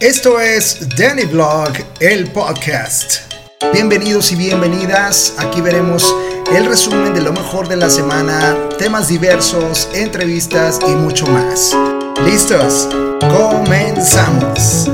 Esto es Danny Blog, el podcast. Bienvenidos y bienvenidas. Aquí veremos el resumen de lo mejor de la semana, temas diversos, entrevistas y mucho más. ¿Listos? Comenzamos.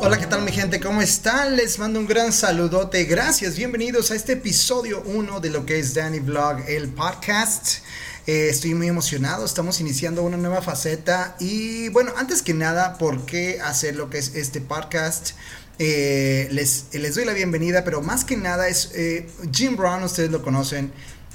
Hola, ¿qué tal mi gente? ¿Cómo están? Les mando un gran saludote. Gracias. Bienvenidos a este episodio 1 de lo que es Danny Blog, el podcast. Eh, estoy muy emocionado, estamos iniciando una nueva faceta y bueno, antes que nada, ¿por qué hacer lo que es este podcast? Eh, les, les, doy la bienvenida, pero más que nada es eh, Jim Brown, ustedes lo conocen.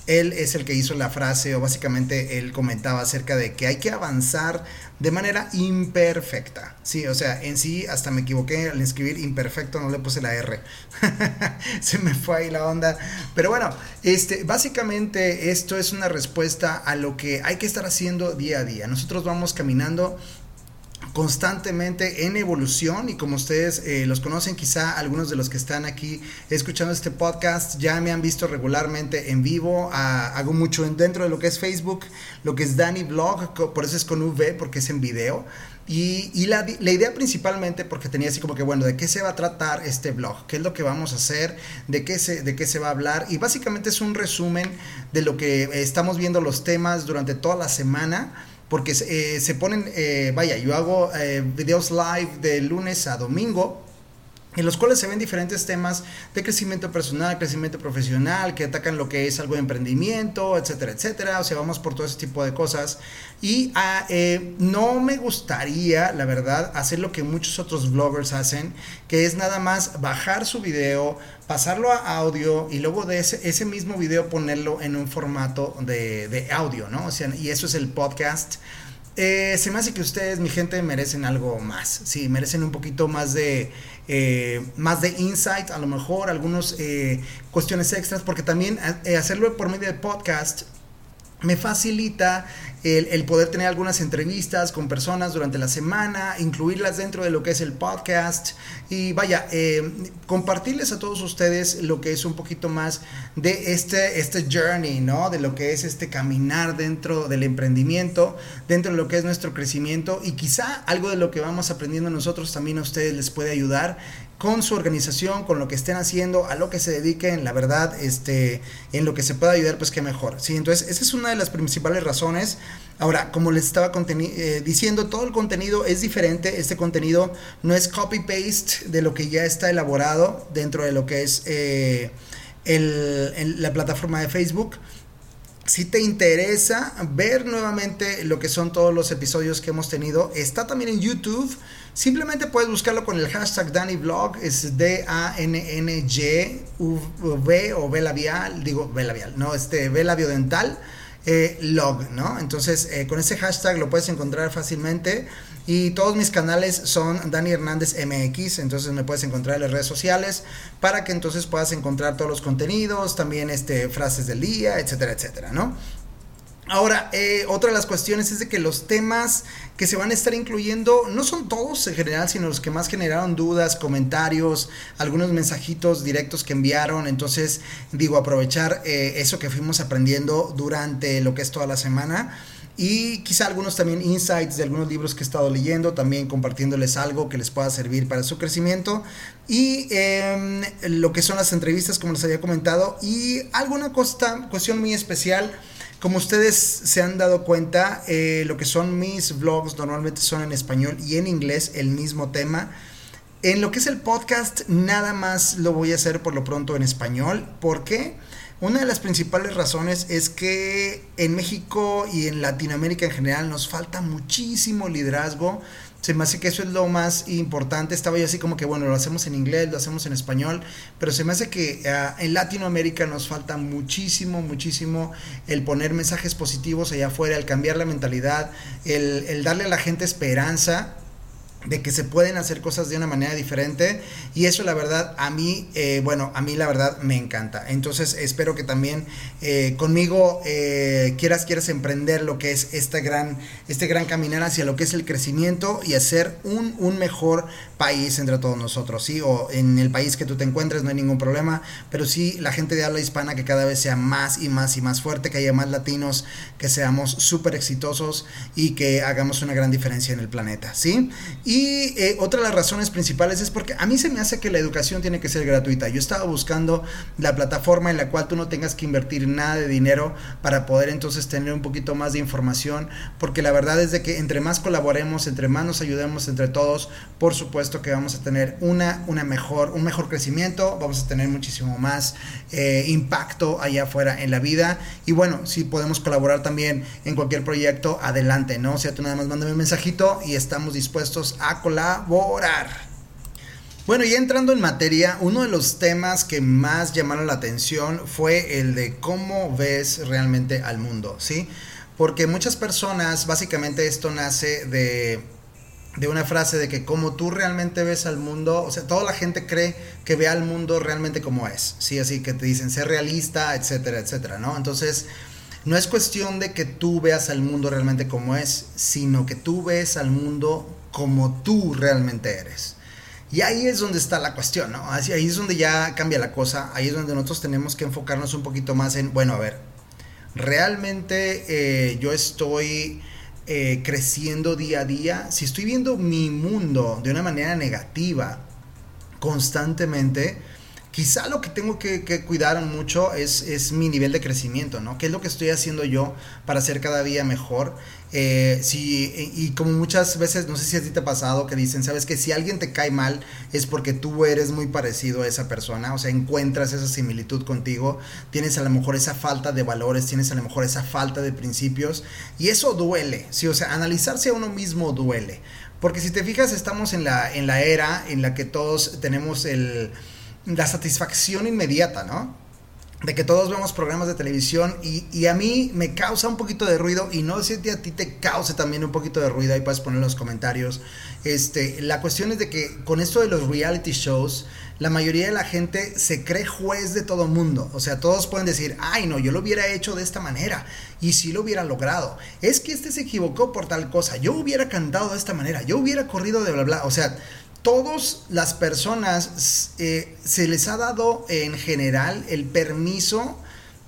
Él es el que hizo la frase, o básicamente él comentaba acerca de que hay que avanzar de manera imperfecta. Sí, o sea, en sí hasta me equivoqué al escribir imperfecto, no le puse la R. Se me fue ahí la onda. Pero bueno, este, básicamente esto es una respuesta a lo que hay que estar haciendo día a día. Nosotros vamos caminando constantemente en evolución y como ustedes eh, los conocen, quizá algunos de los que están aquí escuchando este podcast ya me han visto regularmente en vivo, hago mucho dentro de lo que es Facebook, lo que es Danny Blog, por eso es con V porque es en video. Y, la, idea principalmente, porque tenía así como que, bueno, ¿de qué se va a tratar este blog? ¿Qué es lo que vamos a hacer? ¿De qué se, de qué se va a hablar? Y básicamente es un resumen de lo que estamos viendo los temas durante toda la semana porque eh, se ponen, eh, vaya, yo hago eh, videos live de lunes a domingo en los cuales se ven diferentes temas de crecimiento personal, crecimiento profesional, que atacan lo que es algo de emprendimiento, etcétera, etcétera. O sea, vamos por todo ese tipo de cosas. Y ah, eh, no me gustaría, la verdad, hacer lo que muchos otros bloggers hacen, que es nada más bajar su video, pasarlo a audio y luego de ese, ese mismo video ponerlo en un formato de, de audio, ¿no? O sea, y eso es el podcast. Eh, se me hace que ustedes, mi gente, merecen algo más. Sí, merecen un poquito más de, eh, más de insight, a lo mejor, algunas eh, cuestiones extras, porque también hacerlo por medio de podcast me facilita el, poder tener algunas entrevistas con personas durante la semana, incluirlas dentro de lo que es el podcast y vaya, eh, compartirles a todos ustedes lo que es un poquito más de este, este journey, ¿no? De lo que es este caminar dentro del emprendimiento, dentro de lo que es nuestro crecimiento y quizá algo de lo que vamos aprendiendo nosotros también a ustedes les puede ayudar con su organización, con lo que estén haciendo, a lo que se dediquen, la verdad, este, en lo que se pueda ayudar, pues que mejor. Sí, entonces esa es una de las principales razones. Ahora, como les estaba eh, diciendo, todo el contenido es diferente. Este contenido no es copy-paste de lo que ya está elaborado dentro de lo que es eh, la plataforma de Facebook si te interesa ver nuevamente lo que son todos los episodios que hemos tenido, está también en YouTube. Simplemente puedes buscarlo con el hashtag DannyVlog, es D-A-N-N-G-V o V labial, digo V labial, no, este V labiodental, eh, log, ¿no? Entonces, eh, con ese hashtag lo puedes encontrar fácilmente. Y todos mis canales son Dani Hernández MX, entonces me puedes encontrar en las redes sociales para que entonces puedas encontrar todos los contenidos, también este, frases del día, etcétera, etcétera, ¿no? Ahora, eh, otra de las cuestiones es de que los temas que se van a estar incluyendo no son todos en general, sino los que más generaron dudas, comentarios, algunos mensajitos directos que enviaron. Entonces, digo, aprovechar eh, eso que fuimos aprendiendo durante lo que es toda la semana y quizá algunos también insights de algunos libros que he estado leyendo, también compartiéndoles algo que les pueda servir para su crecimiento y em, lo que son las entrevistas, como les había comentado, y alguna cosa, cuestión muy especial. Como ustedes se han dado cuenta, eh, lo que son mis vlogs normalmente son en español y en inglés el mismo tema. En lo que es el podcast, nada más lo voy a hacer por lo pronto en español. ¿Por qué? Una de las principales razones es que en México y en Latinoamérica en general nos falta muchísimo liderazgo. Se me hace que eso es lo más importante. Estaba yo así como que, bueno, lo hacemos en inglés, lo hacemos en español, pero se me hace que ah, en Latinoamérica nos falta muchísimo, muchísimo el poner mensajes positivos allá afuera, el cambiar la mentalidad, el darle a la gente esperanza de que se pueden hacer cosas de una manera diferente y eso la verdad a mí, eh, bueno, a mí la verdad me encanta. Entonces espero que también eh, conmigo eh, quieras, quieras emprender lo que es este gran, este gran caminar hacia lo que es el crecimiento y hacer un, un mejor país entre todos nosotros, ¿sí? O en el país que tú te encuentres no hay ningún problema, pero sí la gente de habla hispana que cada vez sea más y más y más fuerte, que haya más latinos, que seamos súper exitosos y que hagamos una gran diferencia en el planeta, ¿sí? Y eh, otra de las razones principales es porque a mí se me hace que la educación tiene que ser gratuita. Yo estaba buscando la plataforma en la cual tú no tengas que invertir nada de dinero para poder entonces tener un poquito más de información, porque la verdad es de que entre más colaboremos, entre más nos ayudemos entre todos, por supuesto que vamos a tener una, una mejor, un mejor crecimiento, vamos a tener muchísimo más eh, impacto allá afuera en la vida. Y bueno, si podemos colaborar también en cualquier proyecto, adelante, ¿no? O sea, tú nada más mándame un mensajito y estamos dispuestos a colaborar. Bueno, y entrando en materia, uno de los temas que más llamaron la atención fue el de cómo ves realmente al mundo, ¿sí? Porque muchas personas, básicamente esto nace de, de una frase de que como tú realmente ves al mundo, o sea, toda la gente cree que ve al mundo realmente como es, ¿sí? Así que te dicen ser realista, etcétera, etcétera, ¿no? Entonces, no es cuestión de que tú veas al mundo realmente como es, sino que tú ves al mundo como tú realmente eres. Y ahí es donde está la cuestión, ¿no? Ahí es donde ya cambia la cosa, ahí es donde nosotros tenemos que enfocarnos un poquito más en, bueno, a ver, realmente eh, yo estoy eh, creciendo día a día, si estoy viendo mi mundo de una manera negativa constantemente, quizá lo que tengo que, cuidar mucho es, mi nivel de crecimiento, ¿no? ¿Qué es lo que estoy haciendo yo para ser cada día mejor? Eh, y como muchas veces, no sé si a ti te ha pasado, que dicen, sabes que si alguien te cae mal es porque tú eres muy parecido a esa persona, o sea, encuentras esa similitud contigo, tienes a lo mejor esa falta de valores, tienes a lo mejor esa falta de principios, y eso duele, ¿sí? O sea, analizarse a uno mismo duele. Porque si te fijas, estamos en la era en la que todos tenemos el la satisfacción inmediata, ¿no? De que todos vemos programas de televisión y, a mí me causa un poquito de ruido y no sé si a ti te cause también un poquito de ruido, ahí puedes poner en los comentarios. Este, la cuestión es de que con esto de los reality shows, la mayoría de la gente se cree juez de todo mundo. O sea, todos pueden decir, ay, no, yo lo hubiera hecho de esta manera. Y si lo hubiera logrado. Es que este se equivocó por tal cosa. Yo hubiera cantado de esta manera. Yo hubiera corrido de bla, bla. O sea, todas las personas eh, se les ha dado en general el permiso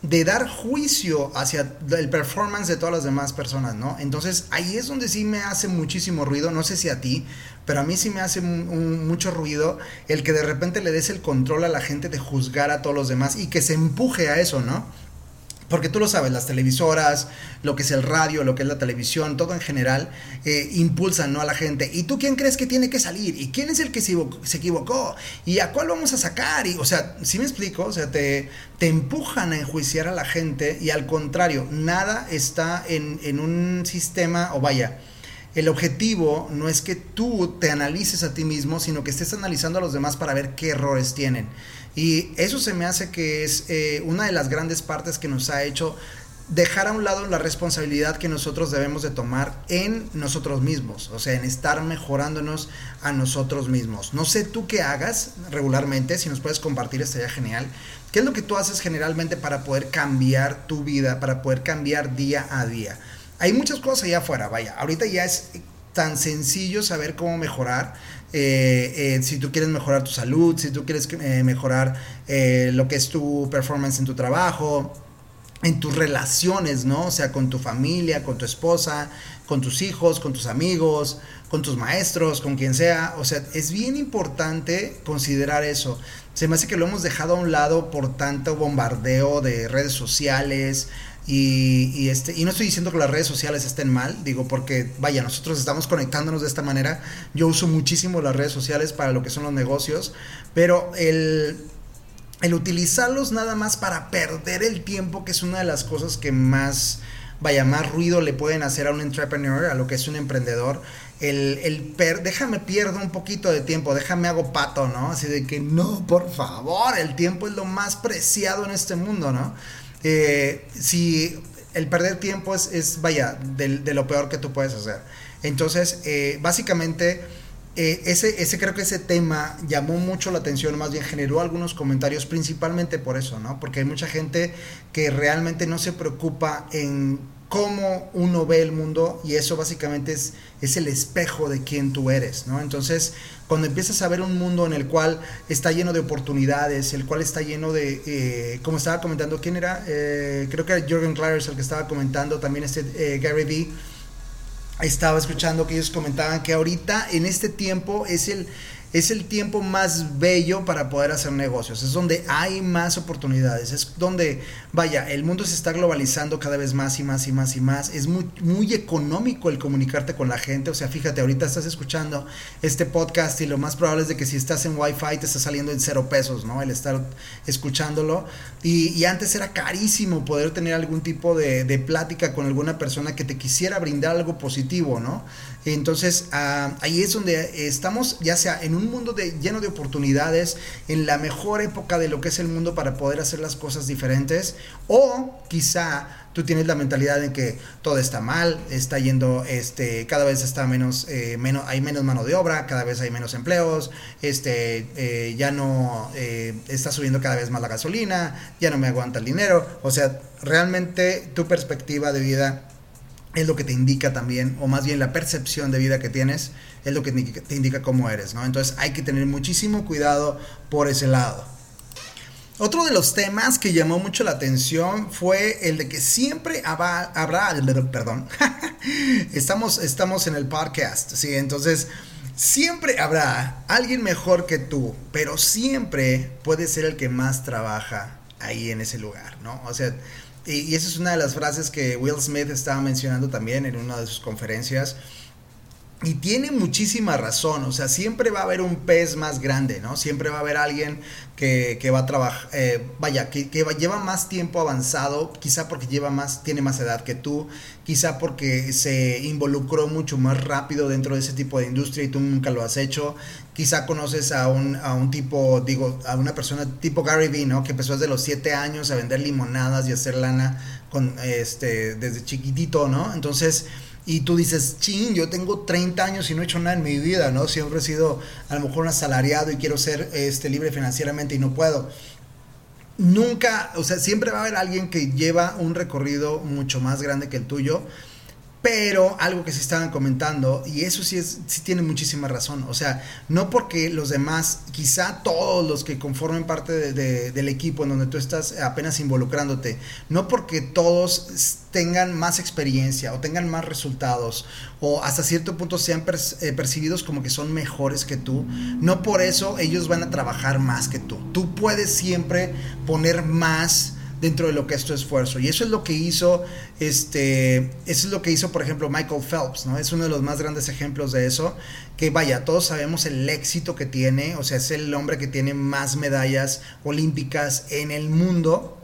de dar juicio hacia el performance de todas las demás personas, ¿no? Entonces ahí es donde sí me hace muchísimo ruido, no sé si a ti, pero a mí sí me hace mucho ruido el que de repente le des el control a la gente de juzgar a todos los demás y que se empuje a eso, ¿no? Porque tú lo sabes, las televisoras, lo que es el radio, lo que es la televisión, todo en general, eh, impulsan ¿no? a la gente. ¿Y tú quién crees que tiene que salir? ¿Y quién es el que se, equivocó? ¿Y a cuál vamos a sacar? Y, o sea, si me explico, o sea, te, te empujan a enjuiciar a la gente y al contrario, nada está en, en un sistema, o vaya, el objetivo no es que tú te analices a ti mismo, sino que estés analizando a los demás para ver qué errores tienen. Y eso se me hace que es eh, una de las grandes partes que nos ha hecho dejar a un lado la responsabilidad que nosotros debemos de tomar en nosotros mismos, o sea, en estar mejorándonos a nosotros mismos. No sé tú qué hagas regularmente, si nos puedes compartir estaría genial. ¿Qué es lo que tú haces generalmente para poder cambiar tu vida, para poder cambiar día a día? Hay muchas cosas allá afuera, vaya, ahorita ya es tan sencillo saber cómo mejorar. Eh, eh, si tú quieres mejorar tu salud, si tú quieres eh, mejorar lo que es tu performance en tu trabajo, en tus relaciones, ¿no? O sea, con tu familia, con tu esposa, con tus hijos, con tus amigos, con tus maestros, con quien sea. O sea, es bien importante considerar eso. Se me hace que lo hemos dejado a un lado por tanto bombardeo de redes sociales, y, este, y no estoy diciendo que las redes sociales estén mal, digo, porque vaya, nosotros estamos conectándonos de esta manera. Yo uso muchísimo las redes sociales para lo que son los negocios, pero el, el utilizarlos nada más para perder el tiempo, que es una de las cosas que más, vaya, más ruido le pueden hacer a un entrepreneur, a lo que es un emprendedor. El, el déjame pierdo un poquito de tiempo, déjame hago pato, ¿no? Así de que no, por favor, el tiempo es lo más preciado en este mundo, ¿no? Eh, si el perder tiempo es, vaya, de, lo peor que tú puedes hacer. Entonces, eh, básicamente, eh, ese, ese creo que ese tema llamó mucho la atención, más bien generó algunos comentarios, principalmente por eso, ¿no? Porque hay mucha gente que realmente no se preocupa en cómo uno ve el mundo y eso básicamente es, es el espejo de quién tú eres, ¿no? Entonces, cuando empiezas a ver un mundo en el cual está lleno de oportunidades, el cual está lleno de, eh, como estaba comentando, ¿quién era? Eh, creo que era Jürgen el que estaba comentando, también este eh, Gary Vee, estaba escuchando que ellos comentaban que ahorita en este tiempo es el es el tiempo más bello para poder hacer negocios, es donde hay más oportunidades, es donde, vaya, el mundo se está globalizando cada vez más y más y más y más, es muy, económico el comunicarte con la gente, o sea, fíjate, ahorita estás escuchando este podcast y lo más probable es de que si estás en Wi-Fi te está saliendo en cero pesos, ¿no? El estar escuchándolo. Y, antes era carísimo poder tener algún tipo de, de plática con alguna persona que te quisiera brindar algo positivo, ¿no? Entonces, ah, ahí es donde estamos, ya sea en un mundo de, lleno de oportunidades, en la mejor época de lo que es el mundo para poder hacer las cosas diferentes, o quizá tú tienes la mentalidad de que todo está mal, está yendo, este, cada vez está menos, eh, menos, hay menos mano de obra, cada vez hay menos empleos, este, eh, ya no eh, está subiendo cada vez más la gasolina, ya no me aguanta el dinero, o sea, realmente tu perspectiva de vida es lo que te indica también, o más bien la percepción de vida que tienes, es lo que te indica cómo eres, ¿no? Entonces hay que tener muchísimo cuidado por ese lado. Otro de los temas que llamó mucho la atención fue el de que siempre habrá, perdón, estamos, estamos en el podcast, ¿sí? Entonces, siempre habrá alguien mejor que tú, pero siempre puede ser el que más trabaja ahí en ese lugar, ¿no? O sea, y, esa es una de las frases que Will Smith estaba mencionando también en una de sus conferencias. Y tiene muchísima razón, o sea, siempre va a haber un pez más grande, ¿no? Siempre va a haber alguien que, va a trabajar, eh, vaya, que, lleva más tiempo avanzado, quizá porque lleva más, tiene más edad que tú, quizá porque se involucró mucho más rápido dentro de ese tipo de industria y tú nunca lo has hecho, quizá conoces a un, a un tipo, digo, a una persona tipo Gary Vee, ¿no? Que empezó desde los 7 años a vender limonadas y hacer lana con, este, desde chiquitito, ¿no? Entonces y tú dices, ching, yo tengo 30 años y no he hecho nada en mi vida, ¿no? Siempre he sido a lo mejor un asalariado y quiero ser este, libre financieramente y no puedo. Nunca, o sea, siempre va a haber alguien que lleva un recorrido mucho más grande que el tuyo pero algo que se estaban comentando, y eso sí, es, sí tiene muchísima razón, o sea, no porque los demás, quizá todos los que conformen parte del equipo en donde tú estás apenas involucrándote, no porque todos tengan más experiencia o tengan más resultados o hasta cierto punto sean eh, percibidos como que son mejores que tú, no por eso ellos van a trabajar más que tú. Tú puedes siempre poner más dentro de lo que es tu esfuerzo. Y eso es lo que hizo, este, eso es lo que hizo, por ejemplo, Michael Phelps, ¿no? Es uno de los más grandes ejemplos de eso. Que vaya, todos sabemos el éxito que tiene, o sea, es el hombre que tiene más medallas olímpicas en el mundo.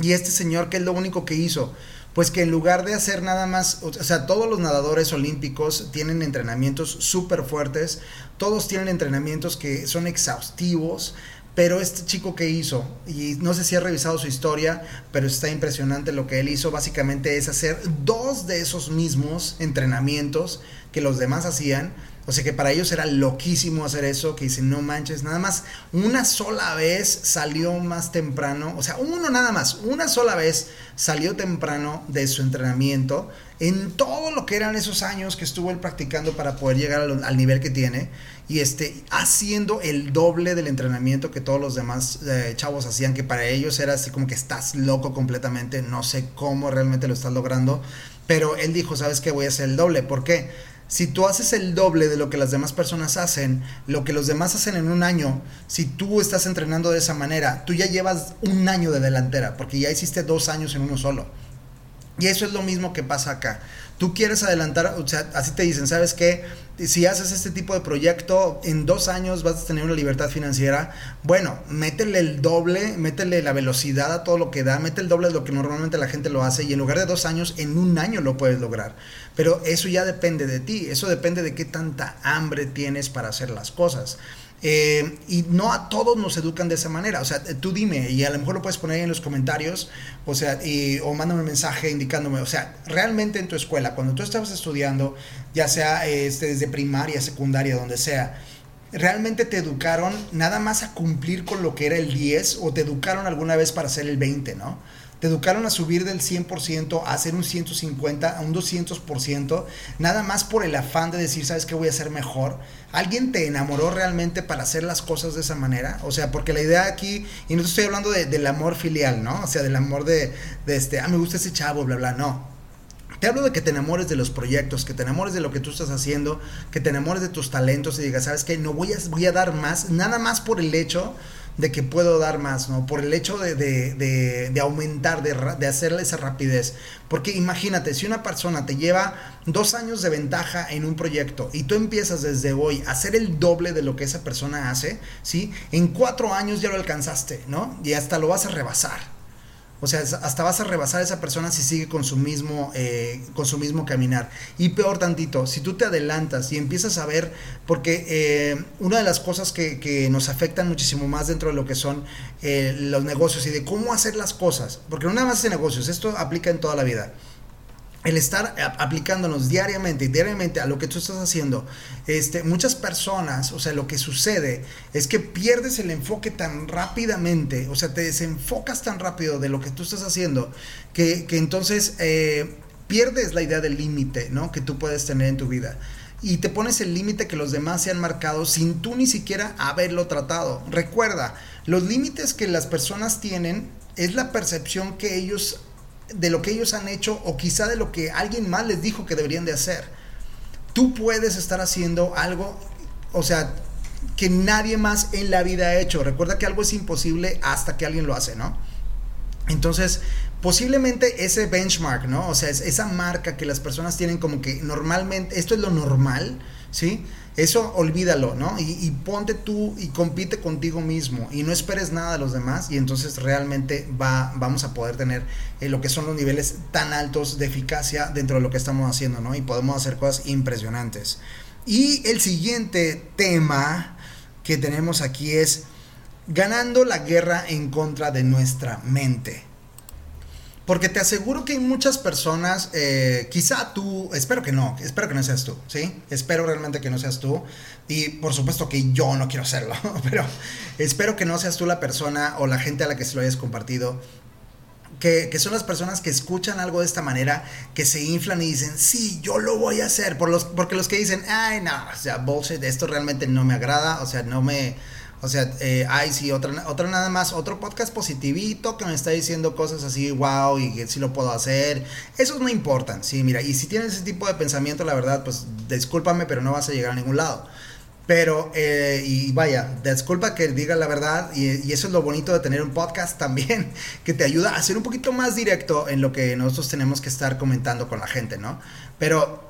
Y este señor, ¿qué es lo único que hizo? Pues que en lugar de hacer nada más, o sea, todos los nadadores olímpicos tienen entrenamientos súper fuertes, todos tienen entrenamientos que son exhaustivos, pero este chico que hizo, y no sé si ha revisado su historia, pero está impresionante lo que él hizo, básicamente es hacer dos de esos mismos entrenamientos que los demás hacían. O sea que para ellos era loquísimo hacer eso, que dicen, no manches, nada más una sola vez salió más temprano, o sea, uno nada más, una sola vez salió temprano de su entrenamiento en todo lo que eran esos años que estuvo él practicando para poder llegar al, nivel que tiene y este haciendo el doble del entrenamiento que todos los demás eh, chavos hacían que para ellos era así como que estás loco completamente no sé cómo realmente lo estás logrando pero él dijo sabes qué voy a hacer el doble ¿por qué? Si tú haces el doble de lo que las demás personas hacen, lo que los demás hacen en un año, si tú estás entrenando de esa manera, tú ya llevas un año de delantera, porque ya hiciste dos años en uno solo. Y eso es lo mismo que pasa acá. Tú quieres adelantar, o sea, así te dicen, ¿sabes qué? Si haces este tipo de proyecto, en dos años vas a tener una libertad financiera. Bueno, métele el doble, métele la velocidad a todo lo que da, métele el doble de lo que normalmente la gente lo hace y en lugar de dos años, en un año lo puedes lograr. Pero eso ya depende de ti, eso depende de qué tanta hambre tienes para hacer las cosas. Eh, y no a todos nos educan de esa manera. O sea, tú dime, y a lo mejor lo puedes poner en los comentarios, o sea, o mándame un mensaje indicándome, o sea, realmente en tu escuela, cuando tú estabas estudiando, ya sea este, desde primaria, secundaria, donde sea, ¿realmente te educaron nada más a cumplir con lo que era el 10 o te educaron alguna vez para hacer el 20, ¿no? Te educaron a subir del 100% a hacer un 150, a un 200%, nada más por el afán de decir, ¿sabes qué voy a hacer mejor? ¿Alguien te enamoró realmente para hacer las cosas de esa manera? O sea, porque la idea aquí, y no te estoy hablando del amor filial, ¿no? O sea, del amor de, de este, ah, me gusta ese chavo, bla, bla, no. Te hablo de que te enamores de los proyectos, que te enamores de lo que tú estás haciendo, que te enamores de tus talentos y digas, ¿sabes qué? No voy a, voy a dar más, nada más por el hecho de que puedo dar más, ¿no? Por el hecho de, de, de, aumentar, de, de, hacerle esa rapidez. Porque imagínate, si una persona te lleva dos años de ventaja en un proyecto y tú empiezas desde hoy a hacer el doble de lo que esa persona hace, ¿sí? En cuatro años ya lo alcanzaste, ¿no? Y hasta lo vas a rebasar. O sea, hasta vas a rebasar a esa persona si sigue con su mismo, eh, con su mismo caminar. Y peor tantito, si tú te adelantas y empiezas a ver, porque eh, una de las cosas que, nos afectan muchísimo más dentro de lo que son eh, los negocios y de cómo hacer las cosas, porque no nada más es negocios, esto aplica en toda la vida el estar aplicándonos diariamente diariamente a lo que tú estás haciendo, este, muchas personas, o sea, lo que sucede es que pierdes el enfoque tan rápidamente, o sea, te desenfocas tan rápido de lo que tú estás haciendo, que, entonces eh, pierdes la idea del límite, ¿no? Que tú puedes tener en tu vida. Y te pones el límite que los demás se han marcado sin tú ni siquiera haberlo tratado. Recuerda, los límites que las personas tienen es la percepción que ellos de lo que ellos han hecho o quizá de lo que alguien más les dijo que deberían de hacer. Tú puedes estar haciendo algo, o sea, que nadie más en la vida ha hecho. Recuerda que algo es imposible hasta que alguien lo hace, ¿no? Entonces, posiblemente ese benchmark, ¿no? O sea, esa marca que las personas tienen como que normalmente, esto es lo normal, ¿sí? Eso olvídalo, ¿no? Y, ponte tú y compite contigo mismo y no esperes nada de los demás y entonces realmente va, vamos a poder tener eh, lo que son los niveles tan altos de eficacia dentro de lo que estamos haciendo, ¿no? Y podemos hacer cosas impresionantes. Y el siguiente tema que tenemos aquí es ganando la guerra en contra de nuestra mente. Porque te aseguro que hay muchas personas, eh, quizá tú, espero que no, espero que no seas tú, ¿sí? Espero realmente que no seas tú. Y por supuesto que yo no quiero hacerlo, pero espero que no seas tú la persona o la gente a la que se lo hayas compartido. Que, que, son las personas que escuchan algo de esta manera, que se inflan y dicen, sí, yo lo voy a hacer. Por los, porque los que dicen, ay, no, o sea, bullshit, esto realmente no me agrada, o sea, no me o sea, eh, ay, sí, otra, otra nada más, otro podcast positivito que me está diciendo cosas así, wow, y que sí lo puedo hacer. Esos no importan, sí, mira, y si tienes ese tipo de pensamiento, la verdad, pues discúlpame, pero no vas a llegar a ningún lado. Pero, eh, y vaya, disculpa que diga la verdad, y, y, eso es lo bonito de tener un podcast también, que te ayuda a ser un poquito más directo en lo que nosotros tenemos que estar comentando con la gente, ¿no? Pero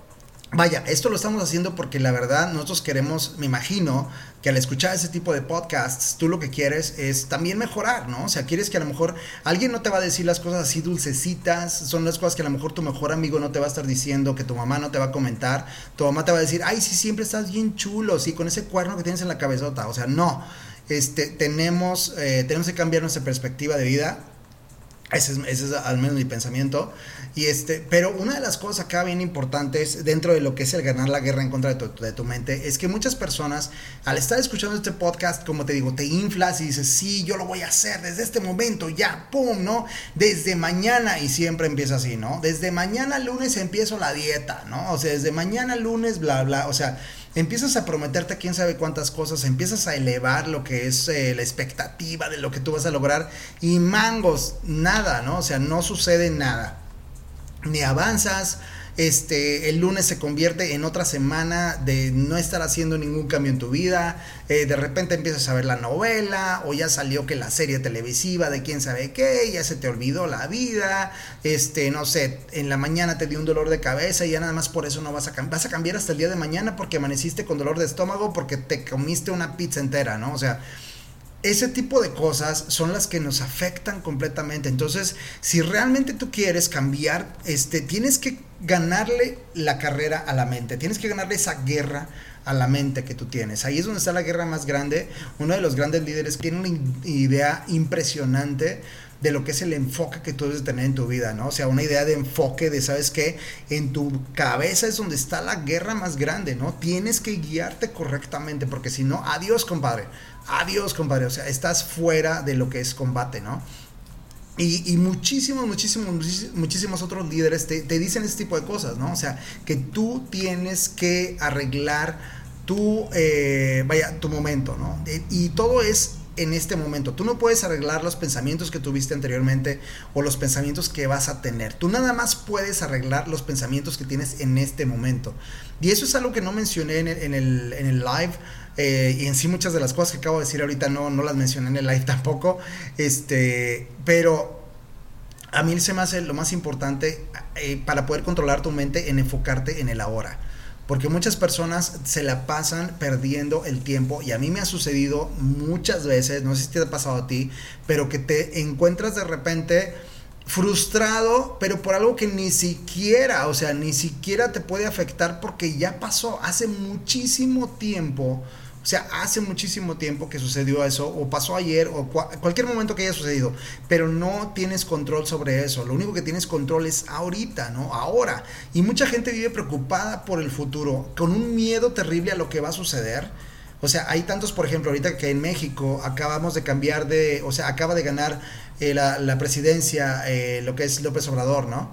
Vaya, esto lo estamos haciendo porque la verdad nosotros queremos, me imagino, que al escuchar ese tipo de podcasts, tú lo que quieres es también mejorar, ¿no? O sea, quieres que a lo mejor alguien no te va a decir las cosas así dulcecitas, son las cosas que a lo mejor tu mejor amigo no te va a estar diciendo, que tu mamá no te va a comentar, tu mamá te va a decir, ay, sí, siempre estás bien chulo, sí, con ese cuerno que tienes en la cabezota, o sea, no, este, tenemos, eh, tenemos que cambiar nuestra perspectiva de vida ese es, al menos mi pensamiento. Y este, pero una de las cosas acá bien importantes dentro de lo que es el ganar la guerra en contra de tu, de tu, mente es que muchas personas al estar escuchando este podcast, como te digo, te inflas y dices, sí, yo lo voy a hacer desde este momento, ya, ¡pum! ¿no? Desde mañana y siempre empieza así, ¿no? Desde mañana lunes empiezo la dieta, ¿no? O sea, desde mañana lunes, bla, bla, o sea, empiezas a prometerte quién sabe cuántas cosas, empiezas a elevar lo que es eh, la expectativa de lo que tú vas a lograr y mangos, nada, ¿no? O sea, no sucede nada. Ni avanzas, este, el lunes se convierte en otra semana de no estar haciendo ningún cambio en tu vida, eh, de repente empiezas a ver la novela o ya salió que la serie televisiva de quién sabe qué, ya se te olvidó la vida, este, no sé, en la mañana te dio un dolor de cabeza y ya nada más por eso no vas a cambiar, vas a cambiar hasta el día de mañana porque amaneciste con dolor de estómago porque te comiste una pizza entera, ¿no? O sea, ese tipo de cosas son las que nos afectan completamente. Entonces, si realmente tú quieres cambiar, este, tienes que ganarle la carrera a la mente, tienes que ganarle esa guerra a la mente que tú tienes. Ahí es donde está la guerra más grande. Uno de los grandes líderes tiene una idea impresionante de lo que es el enfoque que tú debes tener en tu vida, ¿no? O sea, una idea de enfoque de, ¿sabes qué? En tu cabeza es donde está la guerra más grande, ¿no? Tienes que guiarte correctamente, porque si no, adiós, compadre. Adiós, compadre. O sea, estás fuera de lo que es combate, ¿no? Y, muchísimos, muchísimos, muchísimos otros líderes te, te, dicen este tipo de cosas, ¿no? O sea, que tú tienes que arreglar tu, eh, vaya, tu momento, ¿no? Y todo es en este momento. Tú no puedes arreglar los pensamientos que tuviste anteriormente o los pensamientos que vas a tener. Tú nada más puedes arreglar los pensamientos que tienes en este momento. Y eso es algo que no mencioné en el, en el, en el live. Eh, y en sí muchas de las cosas que acabo de decir ahorita no, no las mencioné en el live tampoco. Este, pero a mí se me hace lo más importante eh, para poder controlar tu mente en enfocarte en el ahora. Porque muchas personas se la pasan perdiendo el tiempo y a mí me ha sucedido muchas veces, no sé si te ha pasado a ti, pero que te encuentras de repente frustrado, pero por algo que ni siquiera, o sea, ni siquiera te puede afectar porque ya pasó hace muchísimo tiempo o sea, hace muchísimo tiempo que sucedió eso, o pasó ayer, o cualquier momento que haya sucedido, pero no tienes control sobre eso. Lo único que tienes control es ahorita, ¿no? Ahora. Y mucha gente vive preocupada por el futuro, con un miedo terrible a lo que va a suceder. O sea, hay tantos, por ejemplo, ahorita que en México acabamos de cambiar de, o sea, acaba de ganar eh, la, presidencia, eh, lo que es López Obrador, ¿no?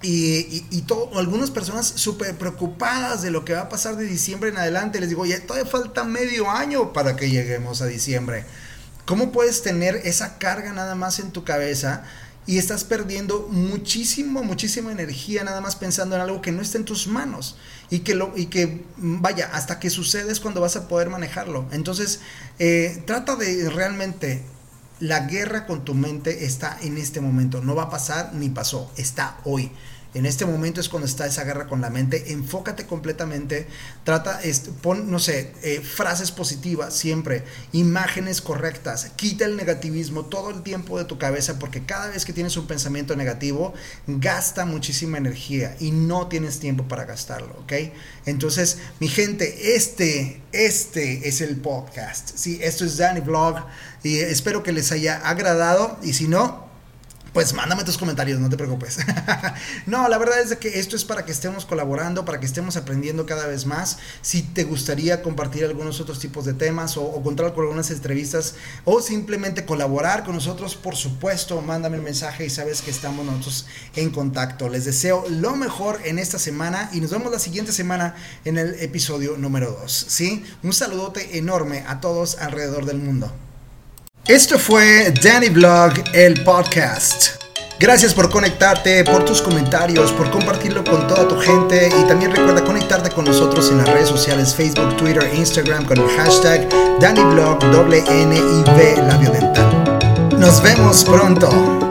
Y, y, algunas personas súper preocupadas de lo que va a pasar de diciembre en adelante. Les digo, ya todavía falta medio año para que lleguemos a diciembre. ¿Cómo puedes tener esa carga nada más en tu cabeza y estás perdiendo muchísimo, muchísima energía nada más pensando en algo que no está en tus manos? Y que, lo, y que vaya, hasta que sucede es cuando vas a poder manejarlo. Entonces, eh, trata de realmente la guerra con tu mente está en este momento, no va a pasar ni pasó, está hoy. En este momento es cuando está esa guerra con la mente. Enfócate completamente. Trata, pon, no sé, eh, frases positivas siempre, imágenes correctas. Quita el negativismo todo el tiempo de tu cabeza porque cada vez que tienes un pensamiento negativo, gasta muchísima energía y no tienes tiempo para gastarlo, ¿ok? Entonces, mi gente, este, este es el podcast. Sí, esto es Danny Vlog y espero que les haya agradado y si no, pues mándame tus comentarios, no te preocupes. no, la verdad es que esto es para que estemos colaborando, para que estemos aprendiendo cada vez más. Si te gustaría compartir algunos otros tipos de temas o, contar con algunas entrevistas o simplemente colaborar con nosotros, por supuesto, mándame un mensaje y sabes que estamos nosotros en contacto. Les deseo lo mejor en esta semana y nos vemos la siguiente semana en el episodio número 2. ¿sí? Un saludote enorme a todos alrededor del mundo. Esto fue Danny Blog, el podcast. Gracias por conectarte, por tus comentarios, por compartirlo con toda tu gente y también recuerda conectarte con nosotros en las redes sociales Facebook, Twitter, Instagram con el hashtag DannyBlog, N labio dental. Nos vemos pronto.